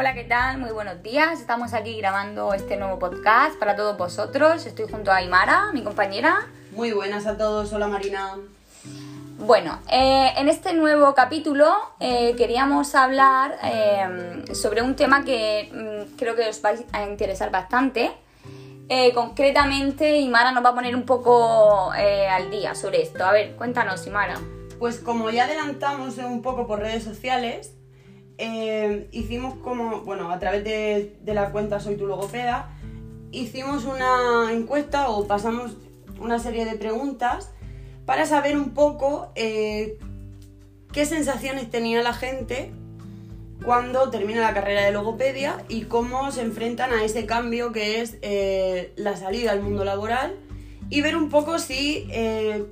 Hola, ¿qué tal? Muy buenos días. Estamos aquí grabando este nuevo podcast para todos vosotros. Estoy junto a Aymara, mi compañera. Muy buenas a todos. Hola, Marina. Bueno, eh, en este nuevo capítulo eh, queríamos hablar eh, sobre un tema que mm, creo que os va a interesar bastante. concretamente, Imara nos va a poner un poco al día sobre esto. A ver, cuéntanos, Imara. Pues como ya adelantamos un poco por redes sociales, hicimos como, bueno, a través de, de la cuenta Soy tu logopeda, hicimos una encuesta o pasamos una serie de preguntas para saber un poco eh, qué sensaciones tenía la gente cuando termina la carrera de logopedia y cómo se enfrentan a ese cambio que es eh, la salida al mundo laboral y ver un poco si eh,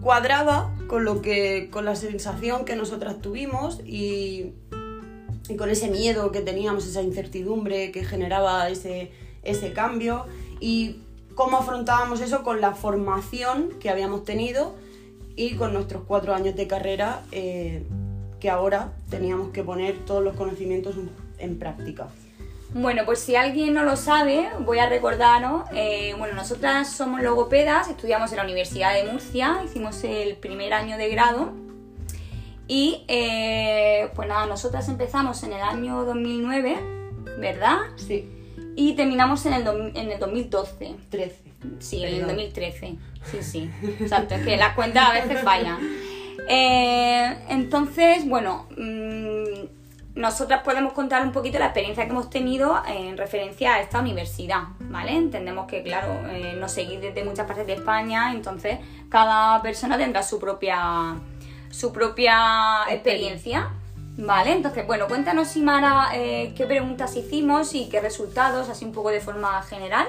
cuadraba con lo que con la sensación que nosotras tuvimos y, y, con ese miedo que teníamos esa incertidumbre que generaba ese, ese cambio y cómo afrontábamos eso con la formación que habíamos tenido y con nuestros cuatro años de carrera eh, que ahora teníamos que poner todos los conocimientos en práctica. Bueno, pues si alguien no lo sabe, voy a recordaros, eh, bueno, nosotras somos logopedas, estudiamos en la Universidad de Murcia, hicimos el primer año de grado y eh, pues nada, nosotras empezamos en el año 2009, ¿verdad? Sí y terminamos en el, en el 2012. 13. Sí, en el 2013. Sí, sí. Exacto, es que las cuentas a veces fallan. Eh, entonces, bueno, mm, nosotras podemos contar un poquito la experiencia que hemos tenido en referencia a esta universidad, ¿vale? Entendemos que, claro, eh, nos seguís desde muchas partes de España, entonces cada persona tendrá su propia, su propia experiencia. Vale, entonces, bueno, cuéntanos, Simara, eh, qué preguntas hicimos y qué resultados, así un poco de forma general.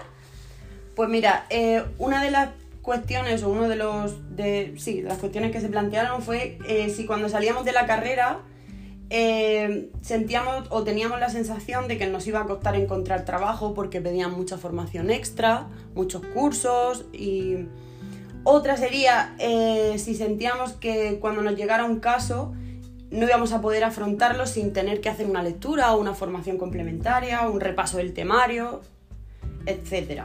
Pues mira, eh, una de las cuestiones, o uno de los, de, sí, las cuestiones que se plantearon fue eh, si cuando salíamos de la carrera sentíamos o teníamos la sensación de que nos iba a costar encontrar trabajo porque pedían mucha formación extra, muchos cursos y... Otra sería si sentíamos que cuando nos llegara un caso no íbamos a poder afrontarlo sin tener que hacer una lectura o una formación complementaria, un repaso del temario, etc.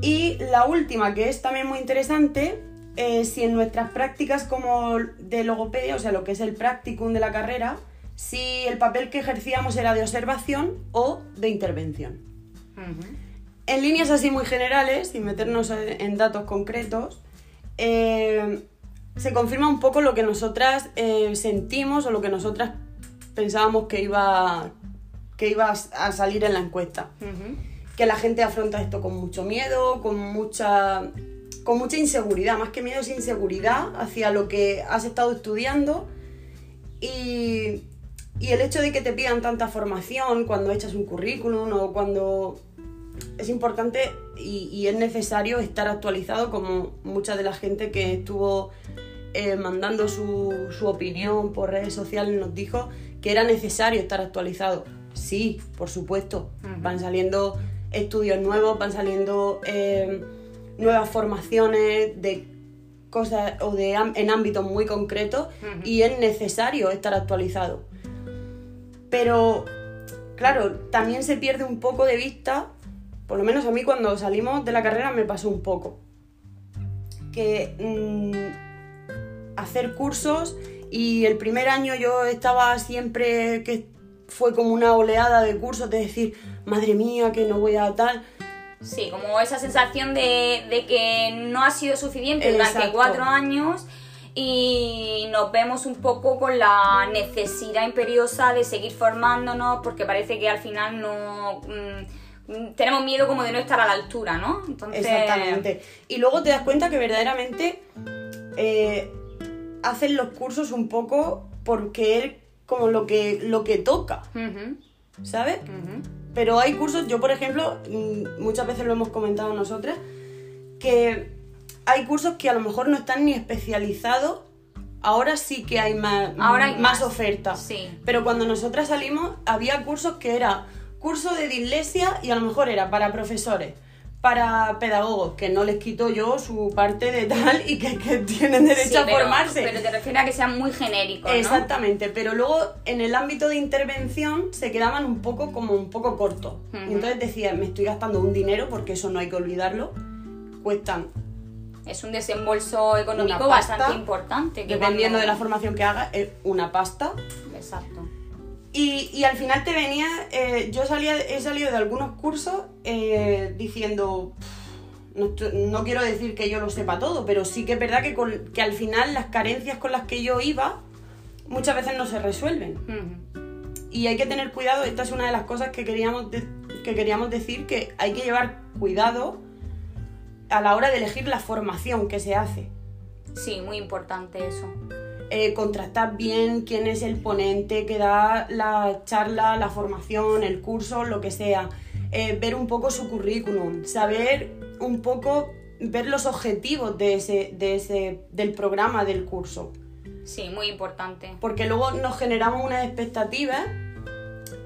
Y la última, que es también muy interesante, eh, si en nuestras prácticas como de logopedia, o sea, lo que es el practicum de la carrera, si el papel que ejercíamos era de observación o de intervención. En líneas así muy generales, sin meternos en datos concretos, eh, se confirma un poco lo que nosotras eh, sentimos o lo que nosotras pensábamos que iba, que iba a salir en la encuesta. Que la gente afronta esto con mucho miedo, con mucha, con mucha inseguridad, más que miedo es inseguridad hacia lo que has estado estudiando y, y el hecho de que te pidan tanta formación cuando echas un currículum o cuando es importante y, y, es necesario estar actualizado como mucha de la gente que estuvo eh, mandando su, su, opinión por redes sociales, nos dijo que era necesario estar actualizado. Sí, por supuesto. Van saliendo estudios nuevos, van saliendo eh, nuevas formaciones de cosas o de en ámbitos muy concretos y es necesario estar actualizado. Pero, claro, también se pierde un poco de vista, por lo menos a mí cuando salimos de la carrera me pasó un poco, que mm, hacer cursos y el primer año yo estaba siempre que fue como una oleada de cursos de decir, madre mía, que no voy a tal. Sí, como esa sensación de, que no ha sido suficiente durante cuatro años y nos vemos un poco con la necesidad imperiosa de seguir formándonos porque parece que al final no... Mm, tenemos miedo como de no estar a la altura, ¿no? Exactamente. Y luego te das cuenta que verdaderamente eh, hacen los cursos un poco porque es como lo que, lo que toca, ¿sabes? Pero hay cursos, yo por ejemplo, mm, muchas veces lo hemos comentado nosotras, que hay cursos que a lo mejor no están ni especializados ahora sí que hay más, ahora hay más, ofertas. Sí. Pero cuando nosotras salimos, había cursos que era curso de dislexia y a lo mejor era para profesores, para pedagogos, que no les quito yo su parte de tal y que, que tienen derecho Sí, a pero- formarse. Pero te refieres a que sean muy genéricos, ¿no? Exactamente, pero luego en el ámbito de intervención se quedaban un poco como un poco cortos. Entonces decía, me estoy gastando un dinero, porque eso no hay que olvidarlo, cuestan, Es un desembolso económico pasta, bastante importante. Que dependiendo cuando- de la formación que hagas, es una pasta. Exacto. Y, y al final te venía, eh, yo salía, he salido de algunos cursos eh, diciendo, "Pff, no, quiero decir que yo lo sepa todo, pero sí que es verdad que, con- que al final las carencias con las que yo iba muchas veces no se resuelven. Ujú. Y hay que tener cuidado, esta es una de las cosas que queríamos, de- que queríamos decir, que hay que llevar cuidado a la hora de elegir la formación que se hace. Sí, muy importante eso. Eh, contrastar bien quién es el ponente que da la charla, la formación, el curso, lo que sea. Eh, ver un poco su currículum, saber un poco, ver los objetivos de ese, de ese, del programa del curso. Sí, muy importante. Porque luego nos generamos unas expectativas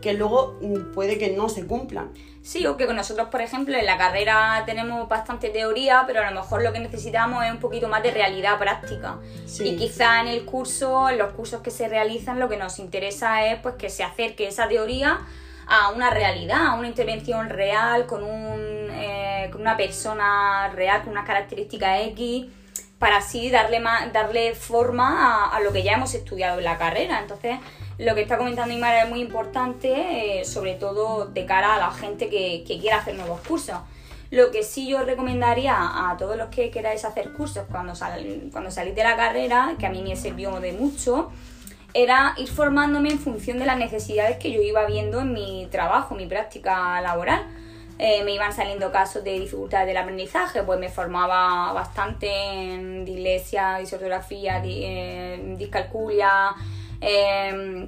que luego mm, puede que no se cumplan. Sí, o que con nosotros, por ejemplo, en la carrera tenemos bastante teoría, pero a lo mejor lo que necesitamos es un poquito más de realidad práctica. Sí. Y quizá en el curso, en los cursos que se realizan, lo que nos interesa es pues que se acerque esa teoría a una realidad, a una intervención real, con, un, eh, con una persona real, con unas características X, para así darle, más, darle forma a, lo que ya hemos estudiado en la carrera. Entonces, lo que está comentando Imara es muy importante, eh, sobre todo de cara a la gente que, que quiera hacer nuevos cursos. Lo que sí yo recomendaría a todos los que queráis hacer cursos cuando, sal- cuando salís de la carrera, que a mí me sirvió de mucho, era ir formándome en función de las necesidades que yo iba viendo en mi trabajo, mi práctica laboral. Eh, me iban saliendo casos de dificultades del aprendizaje, pues me formaba bastante en dislexia, disortografía, di- eh, discalculia, eh,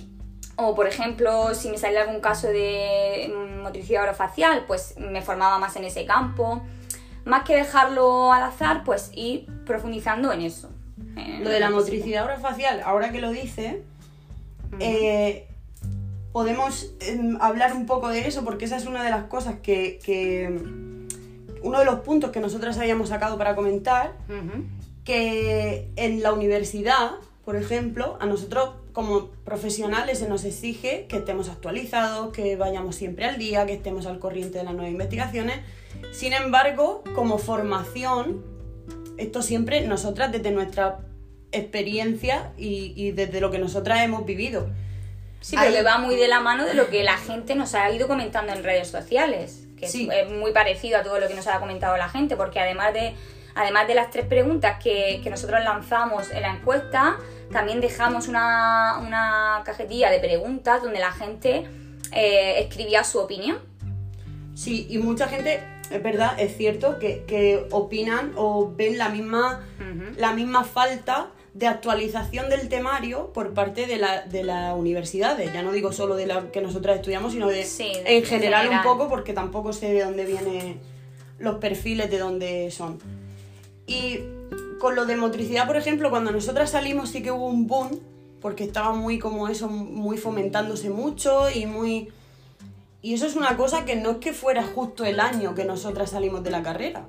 o por ejemplo, si me salía algún caso de mm, motricidad orofacial, pues me formaba más en ese campo. Más que dejarlo al azar, pues ir profundizando en eso. en Lo de la motricidad orofacial, ahora que lo dice, eh, podemos em, hablar un poco de eso porque esa es una de las cosas que, que- uno de los puntos que nosotras habíamos sacado para comentar, que en la universidad, por ejemplo, a nosotros como profesionales se nos exige que estemos actualizados, que vayamos siempre al día, que estemos al corriente de las nuevas investigaciones. Sin embargo, como formación, esto siempre nosotras desde nuestra experiencia y, y desde lo que nosotras hemos vivido. Sí, pero Ahí- que va muy de la mano de lo que la gente nos ha ido comentando en redes sociales, que es- Sí. es, muy parecido a todo lo que nos ha comentado la gente, porque además de, además de las tres preguntas que, que nosotros lanzamos en la encuesta, también dejamos una, una cajetilla de preguntas donde la gente eh, escribía su opinión. Sí, y mucha gente, es verdad, es cierto, que, que opinan o ven la misma, la misma falta de actualización del temario por parte de, la, de las universidades. Ya no digo solo de la que nosotras estudiamos, sino de Sí, de- en general, general. un poco, porque tampoco sé de dónde vienen los perfiles, de dónde son. Y con lo de motricidad, por ejemplo, cuando nosotras salimos sí que hubo un boom, porque estaba muy como eso, muy fomentándose mucho y muy... Y eso es una cosa que no es que fuera justo el año que nosotras salimos de la carrera,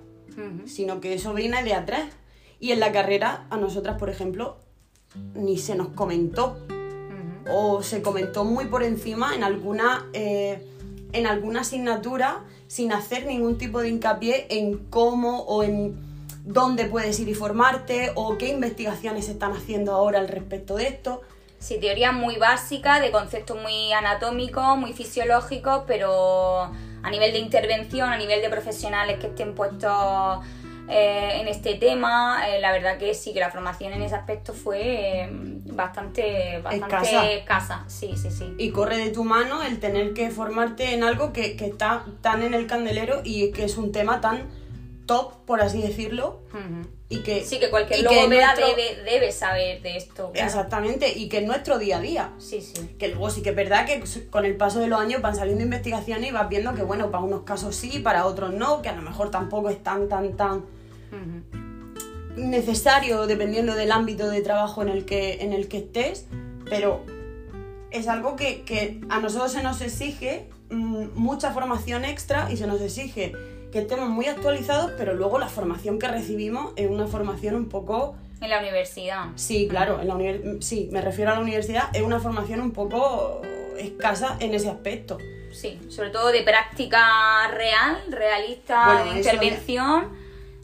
sino que eso viene de atrás. Y en la carrera, a nosotras, por ejemplo, ni se nos comentó. O se comentó muy por encima en alguna, eh, en alguna asignatura sin hacer ningún tipo de hincapié en cómo o en dónde puedes ir y formarte o qué investigaciones se están haciendo ahora al respecto de esto. Sí, teoría muy básica, de conceptos muy anatómicos, muy fisiológicos, pero a nivel de intervención, a nivel de profesionales que estén puestos eh, en este tema, eh, la verdad que sí, que la formación en ese aspecto fue eh, bastante, bastante Escasa. Sí, sí, sí. Y corre de tu mano el tener que formarte en algo que, que está tan en el candelero y que es un tema tan top, por así decirlo, y que... Sí, que cualquier y que logopeda nuestro- debe, debe saber de esto. claro. Exactamente, y que es nuestro día a día. Sí, sí. Que luego sí que es verdad que con el paso de los años van saliendo investigaciones y vas viendo que, bueno, para unos casos sí, para otros no, que a lo mejor tampoco es tan, tan, tan Necesario dependiendo del ámbito de trabajo en el que, en el que estés, pero es algo que, que a nosotros se nos exige mm, mucha formación extra y se nos exige que estemos muy actualizados, pero luego la formación que recibimos es una formación un poco... En la universidad. Sí, claro, en la univers- sí, me refiero a la universidad, es una formación un poco escasa en ese aspecto. Sí, sobre todo de práctica real, realista, Bueno, de intervención.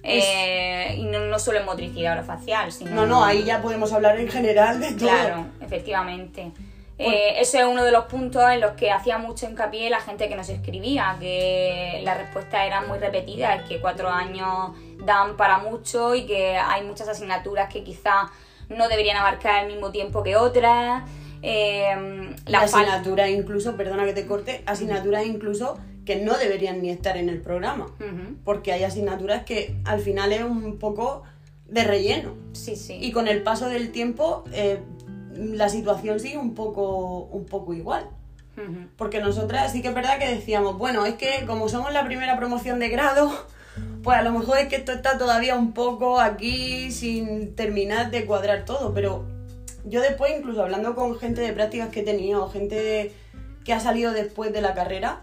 Es- eh, y no, no solo en motricidad orofacial, sino... No, no, ahí ya podemos hablar en general de todo. Claro, efectivamente. Eh, eso es uno de los puntos en los que hacía mucho hincapié la gente que nos escribía, que las respuestas eran muy repetidas, que cuatro años dan para mucho y que hay muchas asignaturas que quizás no deberían abarcar el mismo tiempo que otras. Eh, La asignatura incluso, perdona que te corte, asignaturas incluso que no deberían ni estar en el programa. Porque hay asignaturas que al final es un poco de relleno. Sí, sí. Y con el paso del tiempo eh, la situación sigue un poco, un poco igual. Porque nosotras sí que es verdad que decíamos, bueno, es que como somos la primera promoción de grado, pues a lo mejor es que esto está todavía un poco aquí sin terminar de cuadrar todo. Pero yo después, incluso hablando con gente de prácticas que he tenido, gente que ha salido después de la carrera,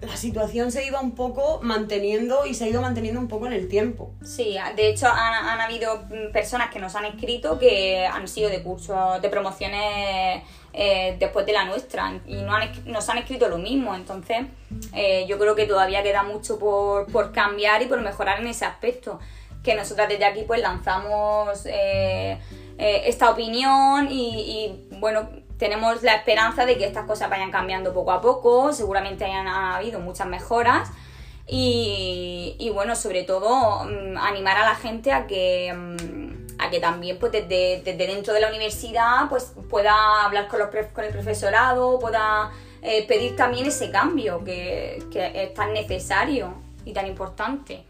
la situación se iba un poco manteniendo y se ha ido manteniendo un poco en el tiempo. Sí, de hecho han, habido personas que nos han escrito que han sido de cursos, de promociones eh, después de la nuestra y no han nos han escrito lo mismo. Entonces eh, yo creo que todavía queda mucho por, por cambiar y por mejorar en ese aspecto. Que nosotras desde aquí pues lanzamos eh, eh, esta opinión y, y, bueno, tenemos la esperanza de que estas cosas vayan cambiando poco a poco. Seguramente hayan habido muchas mejoras. Y, bueno, sobre todo mm, animar a la gente a que, mm, a que también pues desde, desde dentro de la universidad pues pueda hablar con, los con el profesorado, pueda eh, pedir también ese cambio que, que es tan necesario y tan importante.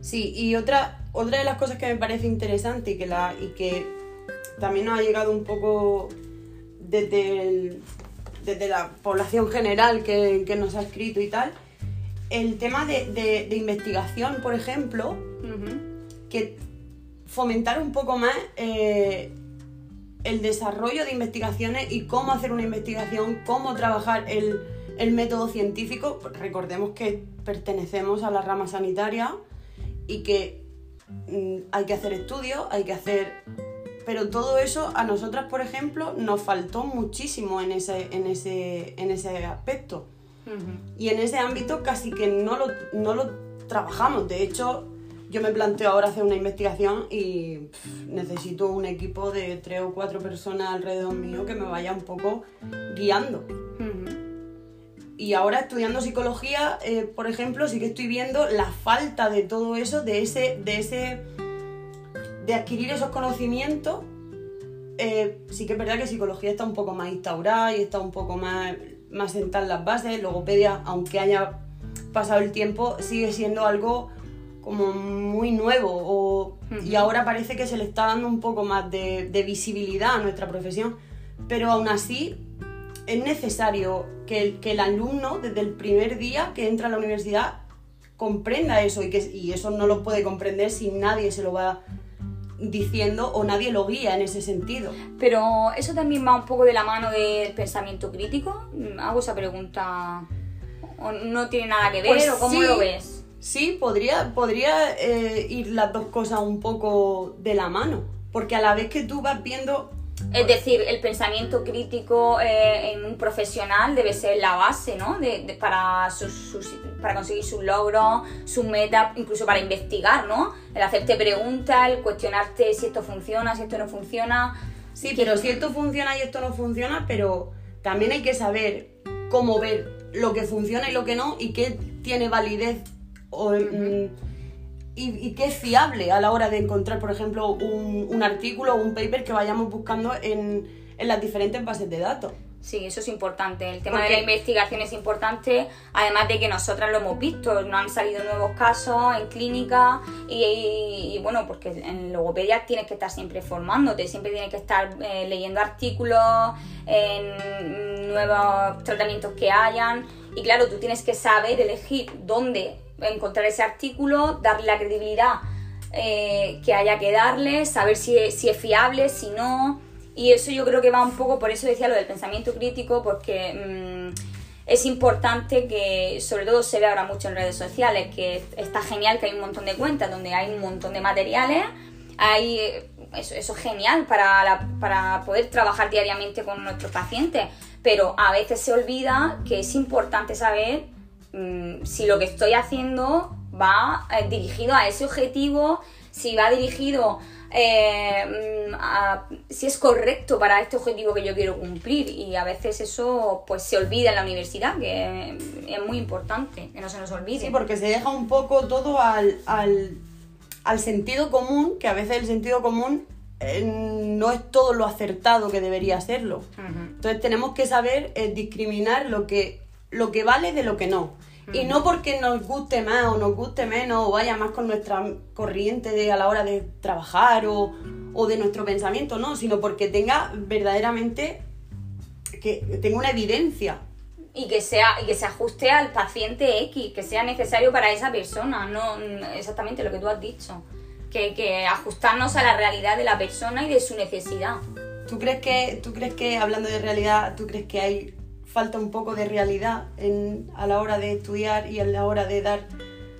Sí, y otra, otra de las cosas que me parece interesante que, la, y que también nos ha llegado un poco desde, el- desde la población general que, que nos ha escrito y tal, el tema de, de- de investigación, por ejemplo, que fomentar un poco más eh, el desarrollo de investigaciones y cómo hacer una investigación, cómo trabajar el, el método científico. Recordemos que pertenecemos a la rama sanitaria y que mm, hay que hacer estudios, hay que hacer... Pero todo eso a nosotras, por ejemplo, nos faltó muchísimo en ese, en ese, en ese aspecto. Y en ese ámbito casi que no lo, no lo trabajamos. De hecho, yo me planteo ahora hacer una investigación y pff, necesito un equipo de tres o cuatro personas alrededor mío que me vaya un poco guiando. Y ahora estudiando psicología, eh, por ejemplo, sí que estoy viendo la falta de todo eso, de ese, de ese, de adquirir esos conocimientos. Eh, sí que es verdad que psicología está un poco más instaurada y está un poco más, más sentada en las bases. Logopedia, aunque haya pasado el tiempo, sigue siendo algo como muy nuevo. o- Y ahora parece que se le está dando un poco más de, de visibilidad a nuestra profesión. Pero aún así, es necesario que el, que el alumno, desde el primer día que entra a la universidad, comprenda eso y, que, y eso no lo puede comprender si nadie se lo va diciendo o nadie lo guía en ese sentido. Pero eso también va un poco de la mano del pensamiento crítico. Hago esa pregunta. ¿O no tiene nada que ver Pues o cómo sí. lo ves? Sí, podría, podría eh, ir las dos cosas un poco de la mano, porque a la vez que tú vas viendo... Es decir, el pensamiento crítico eh, en un profesional debe ser la base, ¿no? De, de- para, sus, sus- para conseguir sus logros, sus metas, incluso para investigar, ¿no? El hacerte preguntas, el cuestionarte si esto funciona, si esto no funciona. Sí, pero si esto funciona y esto no funciona, pero también hay que saber cómo ver lo que funciona y lo que no y qué tiene validez o, y, y qué es fiable a la hora de encontrar, por ejemplo, un, un artículo o un paper que vayamos buscando en, en las diferentes bases de datos. Sí, eso es importante. El tema Porque- de la investigación es importante, además de que nosotras lo hemos visto, no han salido nuevos casos en clínica y, y- y, bueno, porque en logopedia tienes que estar siempre formándote, siempre tienes que estar eh, leyendo artículos, en nuevos tratamientos que hayan y claro, tú tienes que saber elegir dónde encontrar ese artículo, darle la credibilidad eh, que haya que darle, saber si es, si es fiable, si no. Y eso yo creo que va un poco, por eso decía lo del pensamiento crítico, porque mm, es importante que, sobre todo se ve ahora mucho en redes sociales, que está genial que hay un montón de cuentas donde hay un montón de materiales, hay, eso, eso es genial para, la- para poder trabajar diariamente con nuestros pacientes, pero a veces se olvida que es importante saber mm, si lo que estoy haciendo va eh, dirigido a ese objetivo, si va dirigido eh, mm, a- si es correcto para este objetivo que yo quiero cumplir. Y a veces eso pues se olvida en la universidad que es muy importante que no se nos olvide. Sí, porque se deja un poco todo al, al, al sentido común, que a veces el sentido común eh, no es todo lo acertado que debería serlo. Entonces tenemos que saber eh, discriminar lo que, lo que vale de lo que no. Y no porque nos guste más o nos guste menos o vaya más con nuestra corriente de, a la hora de trabajar o, o de nuestro pensamiento, no, sino porque tenga verdaderamente que tenga una evidencia. y que sea y que se ajuste al paciente X que sea necesario para esa persona no mm, exactamente lo que tú has dicho que, que ajustarnos a la realidad de la persona y de su necesidad ¿Tú crees que, tú crees que hablando de realidad, tú crees que hay falta un poco de realidad en, a la hora de estudiar y a la hora de dar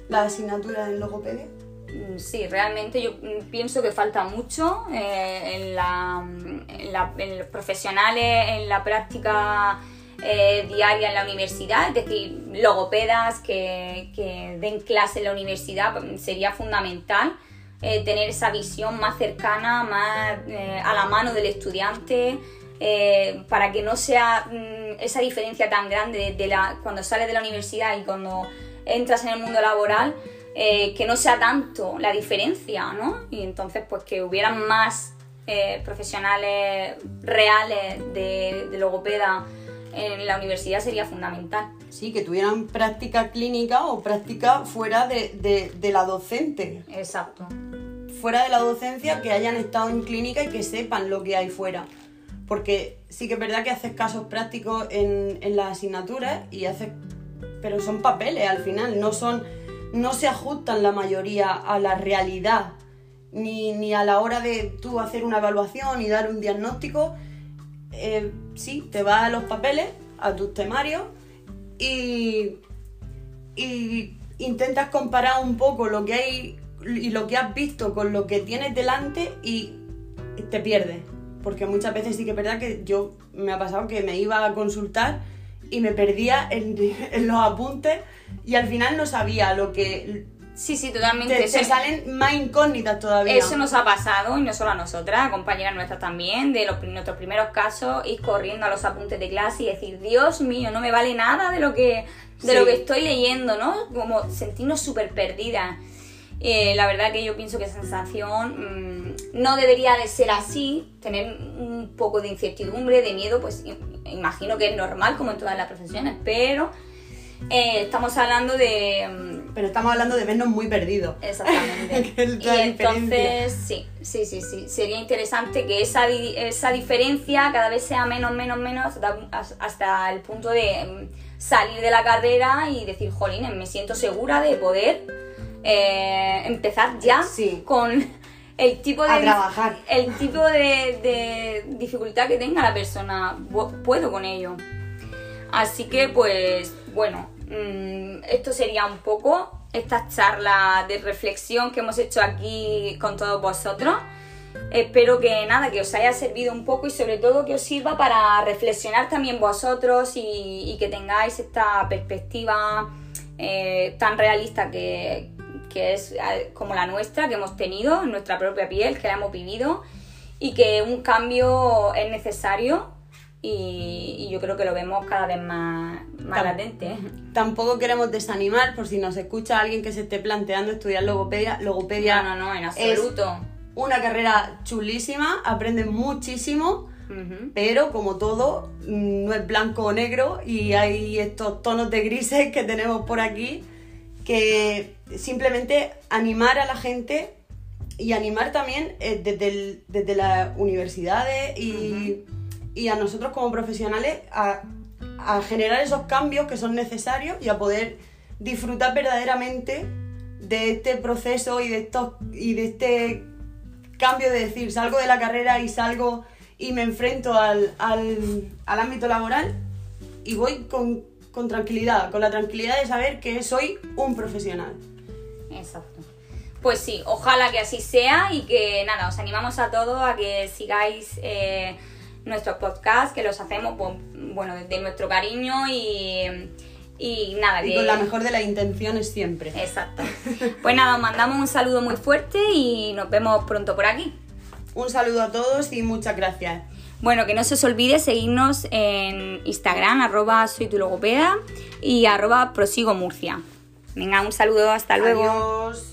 la asignatura en logopedia? Mm, Sí, realmente yo mm, pienso que falta mucho eh, en, la, en, la- en los profesionales, en la práctica eh, diaria en la universidad, es decir, logopedas que, que den clase en la universidad mm, sería fundamental. eh, tener esa visión más cercana, más a la mano del estudiante, eh, para que no sea mm, esa diferencia tan grande de, la, cuando sales de la universidad y cuando entras en el mundo laboral, eh, que no sea tanto la diferencia, ¿no? Y entonces, pues que hubieran más eh, profesionales reales de, de logopeda en la universidad sería fundamental. Sí, que tuvieran práctica clínica o práctica fuera de, de- de la docente. Exacto. Fuera de la docencia, que hayan estado en clínica y que sepan lo que hay fuera. Porque sí que es verdad que haces casos prácticos en, en las asignaturas y haces... Pero son papeles al final, no son... No se ajustan la mayoría a la realidad. Ni, ni a la hora de tú hacer una evaluación y dar un diagnóstico. Eh, sí, te vas a los papeles, a tus temarios y, y intentas comparar un poco lo que hay y lo que has visto con lo que tienes delante y te pierdes. Porque muchas veces sí que es verdad que yo me ha pasado que me iba a consultar y me perdía en, en los apuntes y al final no sabía lo que... Sí, sí, totalmente. Te, salen más incógnitas todavía. Eso nos ha pasado, y no solo a nosotras, a compañeras nuestras también, de los, nuestros primeros casos, ir corriendo a los apuntes de clase y decir, Dios mío, no me vale nada de lo que, de Sí. lo que estoy leyendo, ¿no? Como sentirnos súper perdidas. Eh, la verdad que yo pienso que esa sensación mm, no debería de ser así, tener un poco de incertidumbre, de miedo, pues imagino que es normal como en todas las profesiones, pero eh, estamos hablando de... mm, Pero estamos hablando de vernos muy perdidos. Exactamente. Y entonces, sí, sí, sí, sí. Sería interesante que esa, esa diferencia cada vez sea menos, menos, menos, hasta, hasta el punto de mm, salir de la carrera y decir, jolín, me siento segura de poder eh, empezar ya Sí. con el tipo de A trabajar. el tipo de, de dificultad que tenga la persona. Puedo con ello. Así que, pues, bueno, mm, esto sería un poco esta charla de reflexión que hemos hecho aquí con todos vosotros. Espero que nada, que os haya servido un poco y sobre todo que os sirva para reflexionar también vosotros y, y que tengáis esta perspectiva eh, tan realista que, que es eh, como la nuestra, que hemos tenido en nuestra propia piel, que la hemos vivido y que un cambio es necesario y, y yo creo que lo vemos cada vez más, más Tam- latente. Tampoco queremos desanimar por si nos escucha alguien que se esté planteando estudiar logopedia. Logopedia No, no, no, en es absoluto. una carrera chulísima, aprendes muchísimo, pero como todo, mm, no es blanco o negro y hay estos tonos de grises que tenemos por aquí que simplemente animar a la gente y animar también eh, desde, el- desde las universidades y, y a nosotros como profesionales a, a generar esos cambios que son necesarios y a poder disfrutar verdaderamente de este proceso y de estos y de este cambio de decir salgo de la carrera y salgo y me enfrento al, al, al ámbito laboral y voy con, con tranquilidad, con la tranquilidad de saber que soy un profesional. Exacto. Pues sí, ojalá que así sea y que nada, os animamos a todos a que sigáis eh, nuestros podcasts, que los hacemos pues, bueno, desde nuestro cariño y, y nada, Y que... con la mejor de las intenciones siempre. Exacto. Pues nada, os mandamos un saludo muy fuerte y nos vemos pronto por aquí. Un saludo a todos y muchas gracias. Bueno, que no se os olvide seguirnos en Instagram, arroba soy tu y arroba prosigo Murcia. Venga, un saludo, hasta luego. Adiós.